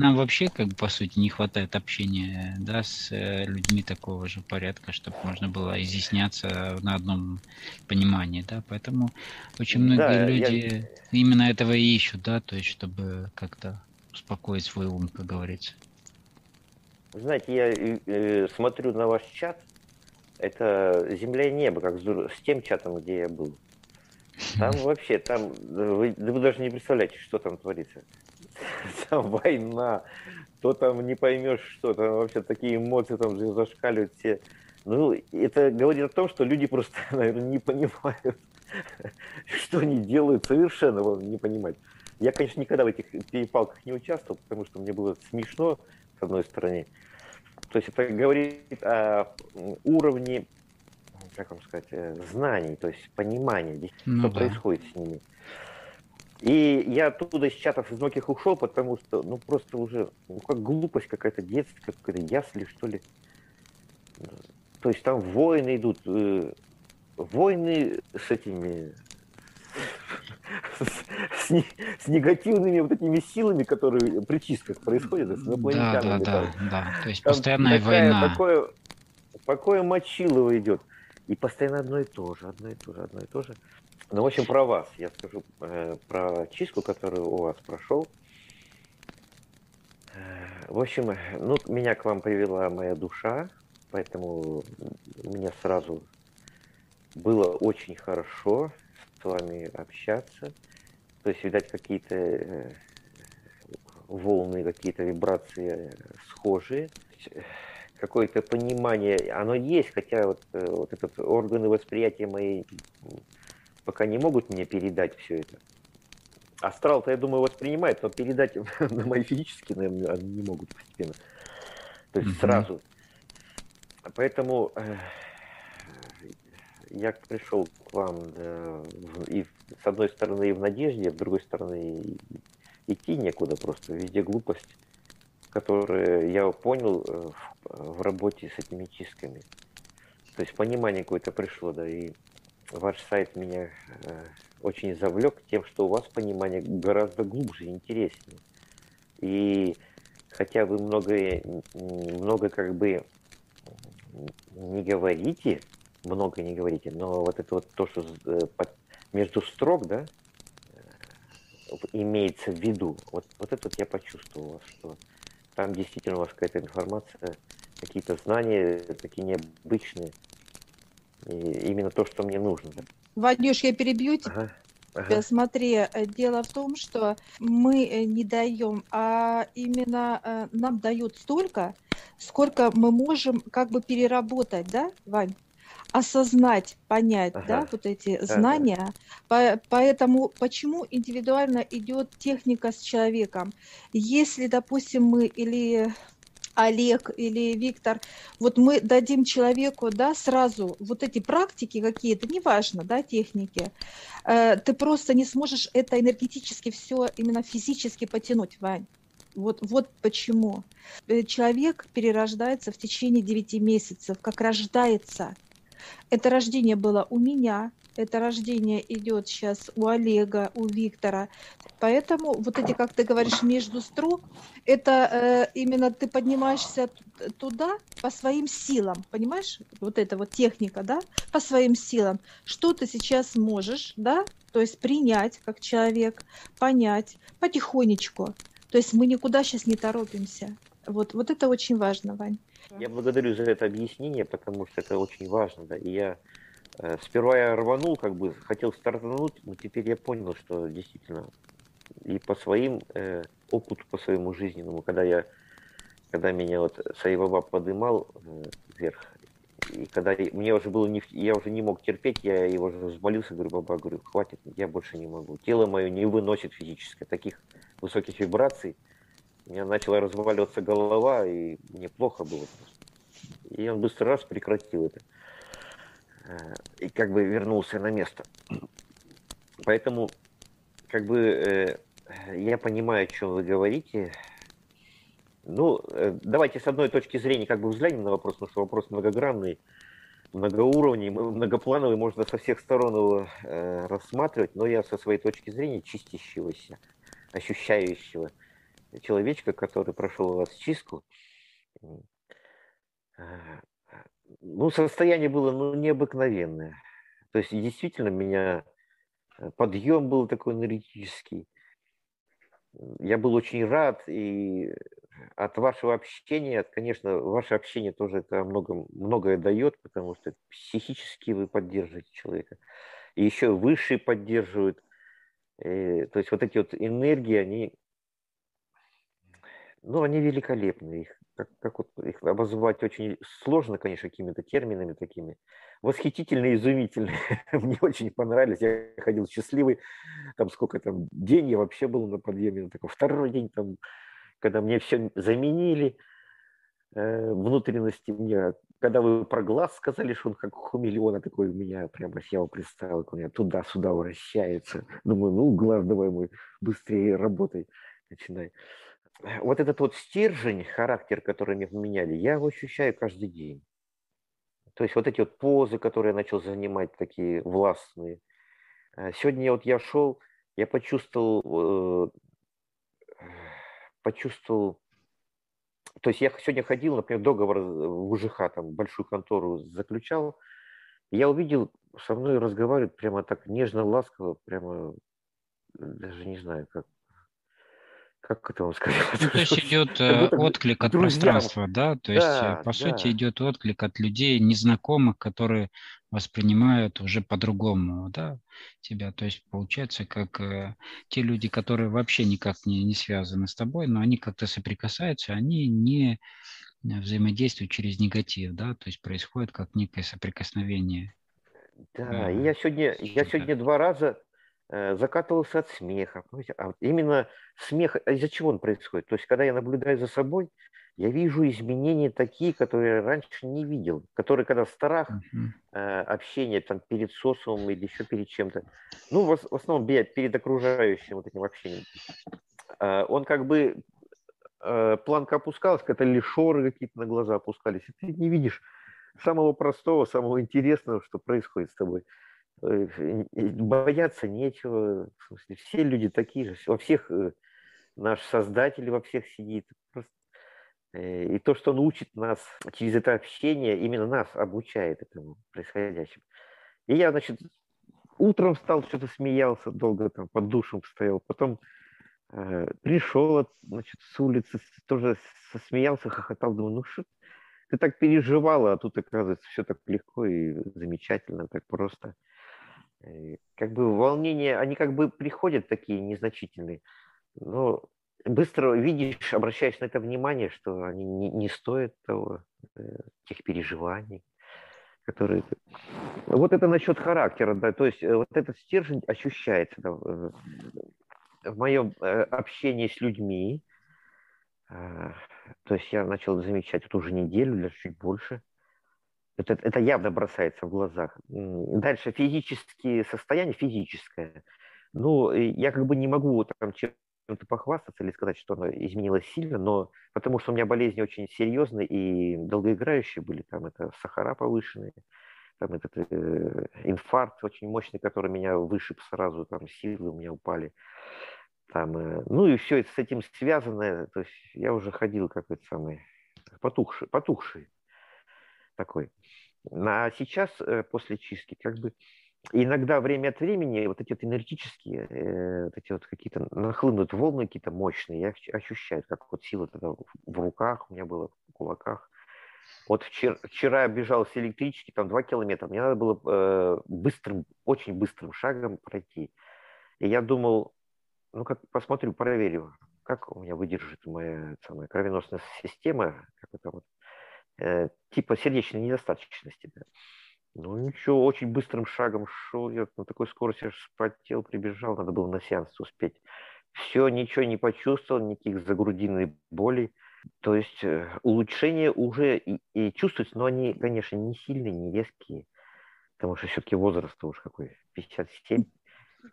нам вообще, как бы, по сути, не хватает общения, да, с э, людьми такого же порядка, чтобы можно было изъясняться на одном понимании, да, поэтому очень многие да, люди я... именно этого и ищут, да, то есть, чтобы как-то успокоить свой ум, как говорится. Знаете, я э, смотрю на ваш чат, это земля и небо, как с тем чатом, где я был. Там вообще, там, вы, вы даже не представляете, что там творится. Там война, то там не поймешь, что там вообще такие эмоции там зашкаливают все. Ну, это говорит о том, что люди просто, наверное, не понимают, что они делают, совершенно не понимать. Я, конечно, никогда в этих перепалках не участвовал, потому что мне было смешно, с одной стороны. То есть это говорит о уровне как вам сказать, э, знаний, то есть понимания, ну, что да. происходит с ними. И я оттуда из чатов из многих ушел, потому что, ну, просто уже, ну, как глупость какая-то, детская, какая-то ясли, что ли. То есть там войны идут, э, войны с этими, с, с, с негативными вот этими силами, которые при чистках происходят, с инопланетянами. Да, да, да, да. То есть там постоянная такая, война. Такое, такое мочилово идет. И постоянно одно и то же, одно и то же, одно и то же. Ну, в общем, про вас. Я скажу э, про чистку, которую у вас прошел. Э, в общем, ну, меня к вам привела моя душа, поэтому мне сразу было очень хорошо с вами общаться. То есть, видать, какие-то э, волны, какие-то вибрации схожие какое-то понимание, оно есть, хотя вот, э, вот этот органы восприятия мои пока не могут мне передать все это. Астрал-то, я думаю, воспринимает, но передать на мои физические, наверное, они не могут постепенно. То есть mm-hmm. сразу. Поэтому э, я пришел к вам да, и с одной стороны и в надежде, с другой стороны идти некуда просто, везде глупость которые я понял э, в, в работе с этими чистками. То есть понимание какое-то пришло, да, и ваш сайт меня э, очень завлек тем, что у вас понимание гораздо глубже и интереснее. И хотя вы много, много как бы не говорите, много не говорите, но вот это вот то, что э, между строк, да, имеется в виду, вот, вот это вот я почувствовал, что там действительно у вас какая-то информация, какие-то знания такие необычные. И именно то, что мне нужно. Вадюш, я перебью тебя. Ага. Ага. Смотри, э, дело в том, что мы э, не даем, а именно э, нам дают столько, сколько мы можем как бы переработать, да, Вань? осознать, понять, ага. да, вот эти ага. знания. По, поэтому почему индивидуально идет техника с человеком? Если, допустим, мы или Олег или Виктор, вот мы дадим человеку, да, сразу вот эти практики какие-то, неважно, да, техники, э, ты просто не сможешь это энергетически все именно физически потянуть, Вань. Вот, вот почему. Э, человек перерождается в течение 9 месяцев, как рождается – это рождение было у меня, это рождение идет сейчас у Олега, у Виктора. Поэтому вот эти, как ты говоришь, между строк, это э, именно ты поднимаешься туда по своим силам, понимаешь? Вот эта вот техника, да, по своим силам. Что ты сейчас можешь, да, то есть принять как человек, понять потихонечку. То есть мы никуда сейчас не торопимся. Вот, вот это очень важно, Вань. Я благодарю за это объяснение, потому что это очень важно. Да. И я сперва я рванул, как бы хотел стартануть, но теперь я понял, что действительно и по своим э, опыту, по своему жизненному, когда я когда меня вот Саиваба подымал э, вверх, и когда мне уже было не, я уже не мог терпеть, я его уже взмолился, говорю, баба, говорю, хватит, я больше не могу. Тело мое не выносит физически таких высоких вибраций, у меня начала разваливаться голова, и мне плохо было. И он быстро раз прекратил это. Э, и как бы вернулся на место. Поэтому, как бы, э, я понимаю, о чем вы говорите. Ну, э, давайте с одной точки зрения как бы взглянем на вопрос, потому что вопрос многогранный, многоуровневый, многоплановый, можно со всех сторон его рассматривать, но я со своей точки зрения чистящегося, ощущающего – человечка, который прошел у вас чистку. Ну, состояние было ну, необыкновенное. То есть действительно меня э, подъем был такой энергетический. Я был очень рад, и от вашего общения, конечно, ваше общение тоже это много, многое дает, потому что психически вы поддерживаете человека. И еще высшие поддерживают. И, э, то есть вот эти вот энергии, они, ну, они великолепны. Их, как, как вот их обозвать очень сложно, конечно, какими-то терминами такими. Восхитительные, изумительные. Мне очень понравились. Я ходил счастливый. Там сколько там, день я вообще был на подъеме. Такой второй день там когда мне все заменили, э, внутренности мне, когда вы про глаз сказали, что он как хумиллиона такой у меня, прямо я его представил, у меня туда-сюда вращается. Думаю, ну, глаз давай мой, быстрее работай, начинай. Вот этот вот стержень, характер, который мне поменяли, я его ощущаю каждый день. То есть вот эти вот позы, которые я начал занимать, такие властные. Э, сегодня вот я шел, я почувствовал э, почувствовал, то есть я сегодня ходил, например, договор в УЖХ, там, большую контору заключал, я увидел, со мной разговаривают прямо так нежно, ласково, прямо, даже не знаю, как, как это вам сказать? Ну, то есть идет э, отклик от друзьям. пространства, да? То есть, э, да, по да. сути, идет отклик от людей незнакомых, которые воспринимают уже по-другому, да, тебя. То есть получается, как э, те люди, которые вообще никак не, не связаны с тобой, но они как-то соприкасаются, они не взаимодействуют через негатив, да, то есть происходит как некое соприкосновение. Да, э, я сегодня, я сегодня два раза Э, закатывался от смеха. А именно смех, а из-за чего он происходит? То есть, когда я наблюдаю за собой, я вижу изменения такие, которые я раньше не видел, которые, когда страх, uh-huh. общение там перед социумом или еще перед чем-то, ну, в, в основном перед окружающим вот этим общением, э, он как бы, планка опускалась, когда ли шоры какие-то на глаза опускались, и ты не видишь самого простого, самого интересного, что происходит с тобой. Бояться нечего. В смысле, все люди такие же. Во всех э, наш Создатель во всех сидит. Э, и то, что он учит нас через это общение, именно нас обучает этому происходящему. И я, значит, утром встал, что-то смеялся, долго там под душем стоял. Потом э, пришел, значит, с улицы, тоже смеялся, хохотал. Думаю, ну что ты так переживала, а тут, оказывается, все так легко и замечательно, так просто. Э, как бы волнения, они как бы приходят такие незначительные, но быстро видишь, обращаешь на это внимание, что они не, не стоят того, э, тех переживаний, которые... Вот это насчет характера, да, то есть э, вот этот стержень ощущается да, в моем общении с людьми, то есть я начал замечать вот уже неделю, даже чуть больше, это, это явно бросается в глазах. Дальше физические состояния, физическое. Ну, я как бы не могу там чем-то похвастаться или сказать, что оно изменилось сильно, но потому что у меня болезни очень серьезные и долгоиграющие были, там это сахара повышенные, там этот э, инфаркт очень мощный, который меня вышиб сразу, там силы у меня упали. Там, э, ну и все это с этим связанное, то есть я уже ходил какой-то самый потухший, потухший такой. А сейчас, э, после чистки, как бы иногда время от времени вот эти вот энергетические, э, вот эти вот какие-то нахлынут волны какие-то мощные, я ощущаю, как вот сила тогда в руках у меня было, в кулаках. Вот вчера, вчера я бежал с электрички, там два километра, мне надо было э, быстрым, очень быстрым шагом пройти. И я думал, ну как посмотрю, проверю, как у меня выдержит моя самая кровеносная система, как это вот Э, типа сердечной недостаточности. Да. Ну ничего, очень быстрым шагом шел, я на такой скорости аж спотел, прибежал, надо было на сеанс успеть. Все, ничего не почувствовал, никаких загрудинной болей. То есть э, улучшения уже и, и чувствуются, но они, конечно, не сильные, не резкие, потому что все-таки возраст уж какой, 57.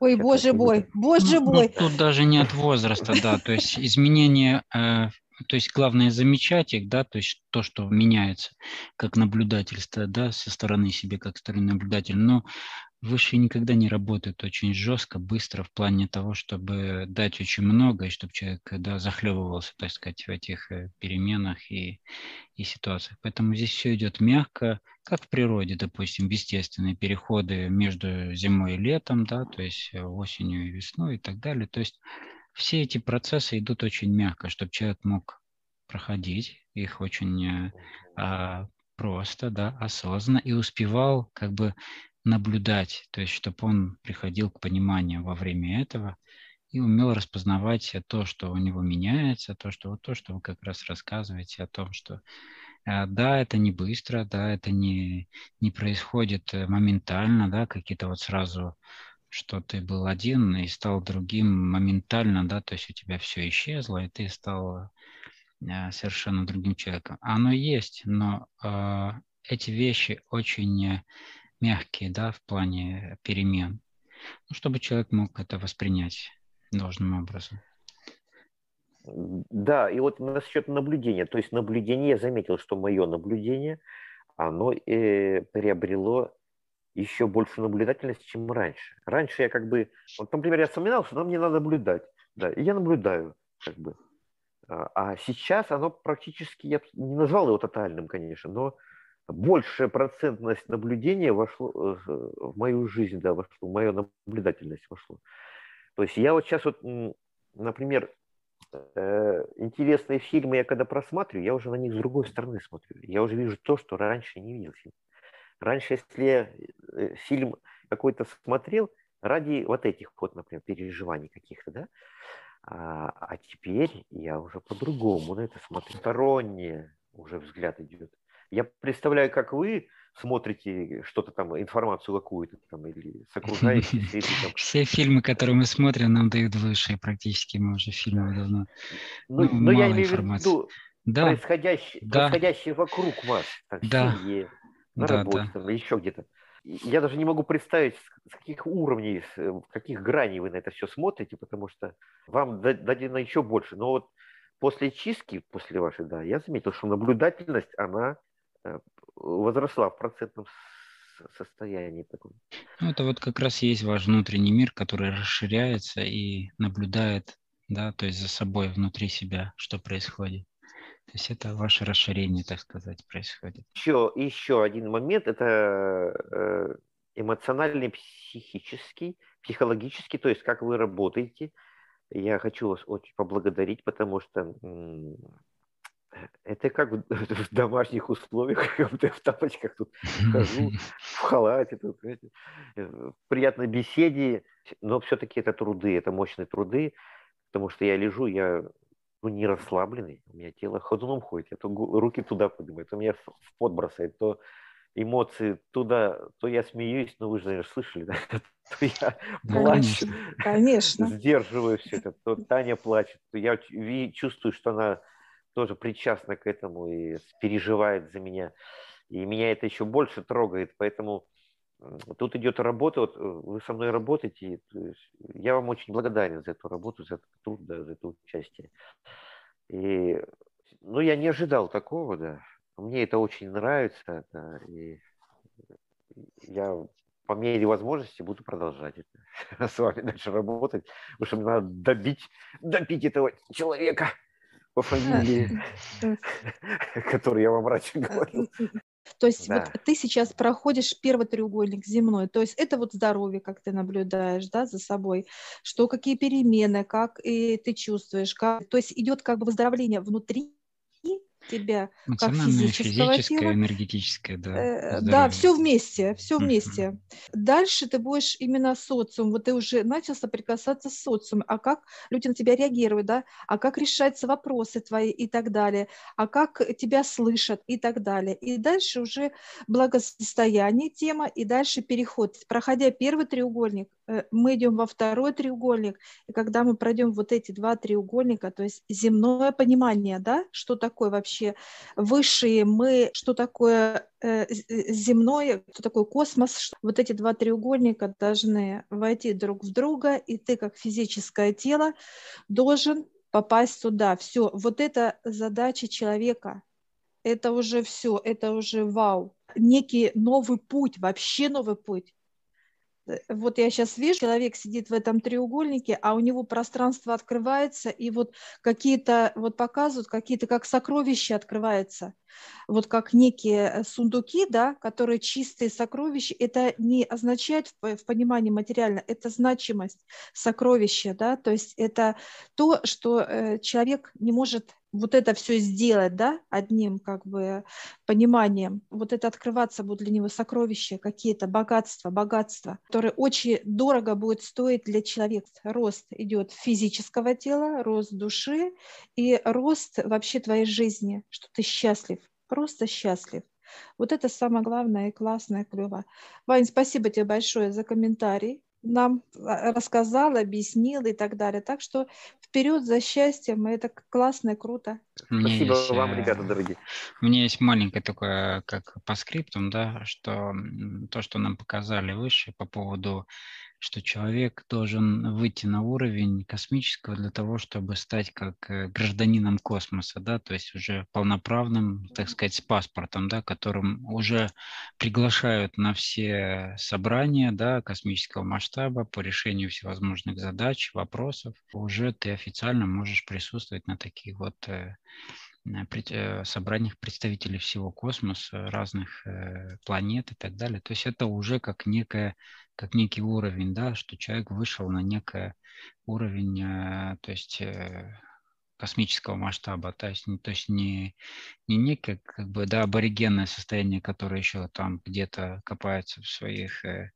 Ой, боже мой, боже ну, мой. Ну, тут даже не от возраста, да, то есть изменения э, то есть главное замечать их, да, то есть то, что меняется как наблюдательство, да, со стороны себе, как стороны наблюдателя. Но Высшие никогда не работают очень жестко, быстро в плане того, чтобы дать очень много, и чтобы человек да, захлебывался, так сказать, в этих э, переменах и, и ситуациях. Поэтому здесь все идет мягко, как в природе, допустим, естественные переходы между зимой и летом, да, то есть э, осенью и весной и так далее. То есть все эти процессы идут очень мягко, чтобы человек мог проходить их очень э, а, просто, да, осознанно и успевал как бы наблюдать, то есть чтобы он приходил к пониманию во время этого и умел распознавать то, что у него меняется, то, что вот то, что вы как раз рассказываете о том, что э, да, это не быстро, да, это не, не происходит э, моментально, да, какие-то вот сразу, что ты был один и стал другим моментально, да, то есть у тебя все исчезло, и ты стал э, совершенно другим человеком. Оно есть, но э, эти вещи очень мягкие, да, в плане перемен, ну, чтобы человек мог это воспринять должным образом. Да, и вот насчет наблюдения. То есть наблюдение, я заметил, что мое наблюдение, оно э, приобрело еще больше наблюдательности, чем раньше. Раньше я как бы, вот, например, я вспоминал, что нам не надо наблюдать, да, и я наблюдаю, как бы. А, а сейчас оно практически, я не назвал его тотальным, конечно, но большая процентность наблюдения вошло э, в мою жизнь, да, вошло, в мою наблюдательность вошло. То есть я вот сейчас вот, например, э, интересные фильмы я когда просматриваю, я уже на них с другой стороны смотрю. Я уже вижу то, что раньше не видел. Раньше, если я э, фильм какой-то смотрел ради вот этих вот, например, переживаний каких-то, да, а, а теперь я уже по-другому на это смотрю. Стороннее уже взгляд идет. Я представляю, как вы смотрите что-то там, информацию какую-то там, или с Все фильмы, которые мы смотрим, нам дают выше, практически мы уже фильмы давно. Ну, ну, но я имею в виду да. происходящее, да. происходящее вокруг вас, там, да. семье, на да, работе, да. Там, еще где-то. Я даже не могу представить, с каких уровней, с э, каких граней вы на это все смотрите, потому что вам дадено еще больше. Но вот после чистки, после вашей, да, я заметил, что наблюдательность, она Э, возросла в процентном состоянии таком. Ну, это вот как раз есть ваш внутренний мир, который расширяется и наблюдает, да, то есть за собой, внутри себя, что происходит. То есть это ваше расширение, так сказать, происходит. Еще, еще один момент, это э, эмоциональный, психический, психологический, то есть как вы работаете. Я хочу вас очень поблагодарить, потому что это как в домашних условиях, как будто в тапочках тут хожу, в халате, тут, знаете, в приятной беседе, но все-таки это труды, это мощные труды, потому что я лежу, я ну, не расслабленный, у меня тело ходуном ходит, я то руки туда поднимаю, то меня в пот бросает, то эмоции туда, то я смеюсь, но вы же, наверное, слышали, да? то я плачу, конечно. сдерживаю все это, то Таня плачет, то я чувствую, что она тоже причастна к этому и переживает за меня. И меня это еще больше трогает, поэтому тут идет работа, вот э, вы со мной работаете, я вам очень благодарен за эту работу, за этот труд, да, за это участие. И, ну, я не ожидал такого, да. Мне это очень нравится, да, и я по мере возможности буду продолжать это, с вами дальше работать, потому что мне надо добить, добить этого человека по фамилии, который я вам раньше говорил. То есть да. вот ты сейчас проходишь первый треугольник земной, то есть это вот здоровье, как ты наблюдаешь, да, за собой, что какие перемены, как и ты чувствуешь, как, то есть идет как бы выздоровление внутри тебя как физического тела. энергетическое, да. Э, да, все вместе, все вместе. Uh-huh. Дальше ты будешь именно социум, вот ты уже начал соприкасаться с социумом, а как люди на тебя реагируют, да, а как решаются вопросы твои и так далее, а как тебя слышат и так далее. И дальше уже благосостояние тема, и дальше переход. Проходя первый треугольник, мы идем во второй треугольник, и когда мы пройдем вот эти два треугольника, то есть земное понимание, да, что такое вообще высшие мы, что такое э, э земное, что такое космос, вот эти два треугольника должны войти друг в друга, и ты как физическое тело должен попасть сюда. Все, вот это задача человека. Это уже все, это уже вау. Некий новый путь, вообще новый путь Э, вот я сейчас вижу, человек сидит в этом треугольнике, а у него пространство открывается, и вот какие-то, вот показывают, какие-то как сокровища открываются. Вот как некие сундуки, да, которые чистые сокровища, это не означает в, в понимании материально, это значимость сокровища, да, то есть это то, что э, человек не может вот это все сделать, да, одним как бы пониманием, вот это открываться будет для него сокровища, какие-то богатства, богатства, которые очень дорого будет стоить для человека. Рост идет физического тела, рост души и рост вообще твоей жизни, что ты счастлив, просто счастлив. Вот это самое главное и классное, клево. Вань, спасибо тебе большое за комментарий нам а, рассказал, объяснил и так далее. Так что вперед за счастьем, это классно и круто. Спасибо есть, вам, э, ребята дорогие. У меня есть маленькое такое, как по скриптам, да, что то, что нам показали выше по поводу что человек должен выйти на уровень космического для того, чтобы стать как э, гражданином космоса, да, то есть уже полноправным, так сказать, с паспортом, да, которым уже приглашают на все собрания, да, космического масштаба по решению всевозможных задач, вопросов. Уже ты официально можешь присутствовать на таких вот э, э, собраниях представителей всего космоса, разных планет и так далее. То есть это уже как некая как некий уровень, да, что человек вышел на некий уровень, э, то есть э, космического масштаба, то есть, то есть не, не некое как бы, да, аборигенное состояние, которое еще там где-то копается в своих э,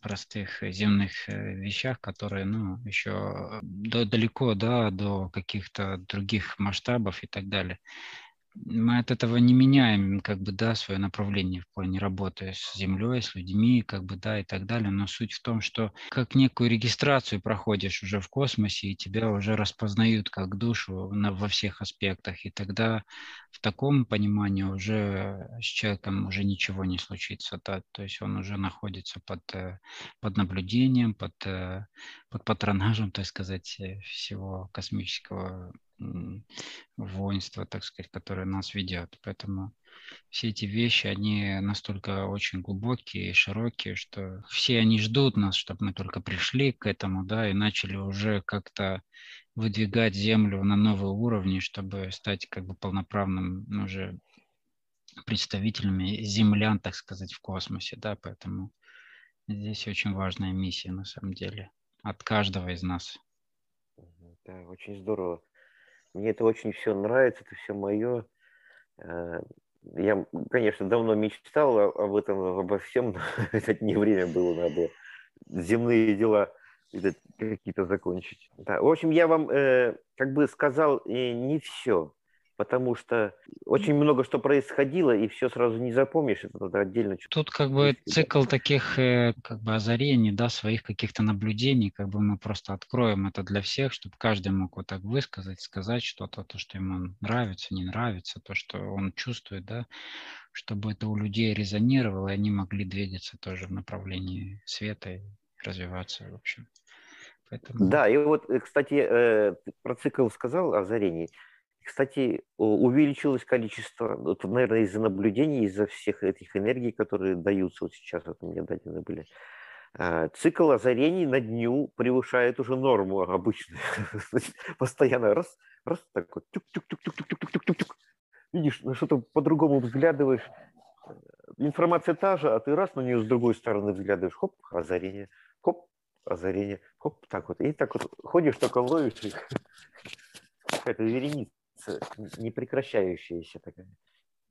простых земных вещах, которые, ну, еще до, далеко, да, до каких-то других масштабов и так далее мы от этого не меняем, как бы, да, свое направление в плане работы с землей, с людьми, как бы, да, и так далее. Но суть в том, что как некую регистрацию проходишь уже в космосе, и тебя уже распознают как душу на, во всех аспектах, и тогда в таком понимании уже с человеком уже ничего не случится, да, то есть он уже находится под, э, под наблюдением, под, э, под патронажем, так сказать, э, всего космического воинство, так сказать, которое нас ведет. Поэтому все эти вещи, они настолько очень глубокие и широкие, что все они ждут нас, чтобы мы только пришли к этому, да, и начали уже как-то выдвигать Землю на новые уровни, чтобы стать как бы полноправным ну, уже представителями землян, так сказать, в космосе, да, поэтому здесь очень важная миссия на самом деле от каждого из нас. Да, очень здорово. Мне это очень все нравится, это все мое. Э, я, конечно, давно мечтал об этом, обо всем, но это не время было, надо земные дела какие-то закончить. Да. В общем, я вам э, как бы сказал э, не все потому что очень много что происходило, и все сразу не запомнишь, это надо отдельно. Тут как бы цикл таких э, как бы озарений, да, своих каких-то наблюдений, как бы мы просто откроем это для всех, чтобы каждый мог вот так высказать, сказать что-то, то, что ему нравится, не нравится, то, что он чувствует, да, чтобы это у людей резонировало, и они могли двигаться тоже в направлении света и развиваться, в общем. Поэтому... Да, и вот, э, кстати, э, про цикл сказал озарение. Кстати, увеличилось количество, вот, наверное, из-за наблюдений, из-за всех этих энергий, которые даются вот сейчас, вот меня дадены были. А, цикл озарений на дню превышает уже норму обычную. Постоянно раз, раз, так вот, тюк-тюк-тюк-тюк-тюк-тюк-тюк. Видишь, на что-то по-другому взглядываешь. Информация та же, а ты раз на нее с другой стороны взглядываешь. Хоп, озарение, хоп, озарение, хоп, так вот. И так вот ходишь, только ловишь их. Какая-то вереница непрекращающаяся такая.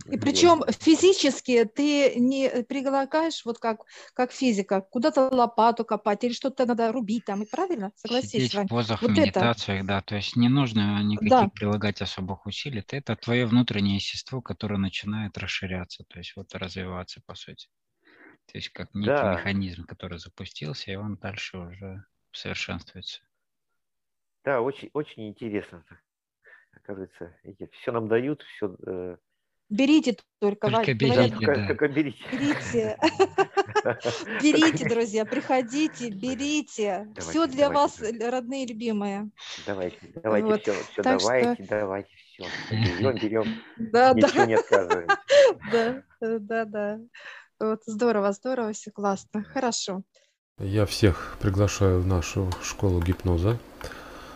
И причем физически ты не прилагаешь, вот как, как физика, куда-то лопату копать или что-то надо рубить там, и правильно? Согласись, Сидеть в позах, вот медитациях, это. да, то есть не нужно никаких да. прилагать особых усилий, это твое внутреннее естество, которое начинает расширяться, то есть вот развиваться, по сути. То есть как некий да. механизм, который запустился, и он дальше уже совершенствуется. Да, очень, очень интересно оказывается, все нам дают, все... Э... Берите только, только берите, да. только берите. Берите. Берите, друзья, приходите, берите. Давайте, все для давайте, вас, родные, любимые. Давайте, давайте, вот. все, все давайте, что... давайте, все. Берем, берем. Да, Ничего да. не отказываем. Да, да, да. Вот, здорово, здорово, все классно. Хорошо. Я всех приглашаю в нашу школу гипноза.